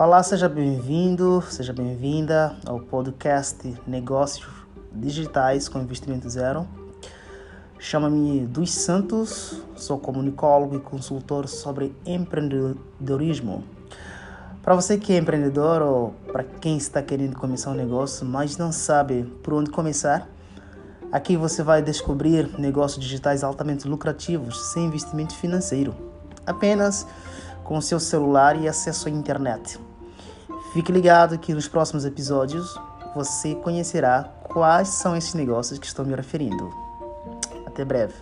Olá, seja bem-vindo, seja bem-vinda ao podcast Negócios Digitais com Investimento Zero. Chamo-me Dos Santos, sou comunicólogo e consultor sobre empreendedorismo. Para você que é empreendedor ou para quem está querendo começar um negócio, mas não sabe por onde começar, aqui você vai descobrir negócios digitais altamente lucrativos sem investimento financeiro, apenas com seu celular e acesso à internet. Fique ligado que nos próximos episódios você conhecerá quais são esses negócios que estou me referindo. Até breve.